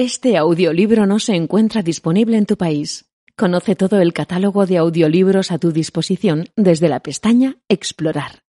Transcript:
Este audiolibro no se encuentra disponible en tu país. Conoce todo el catálogo de audiolibros a tu disposición desde la pestaña Explorar.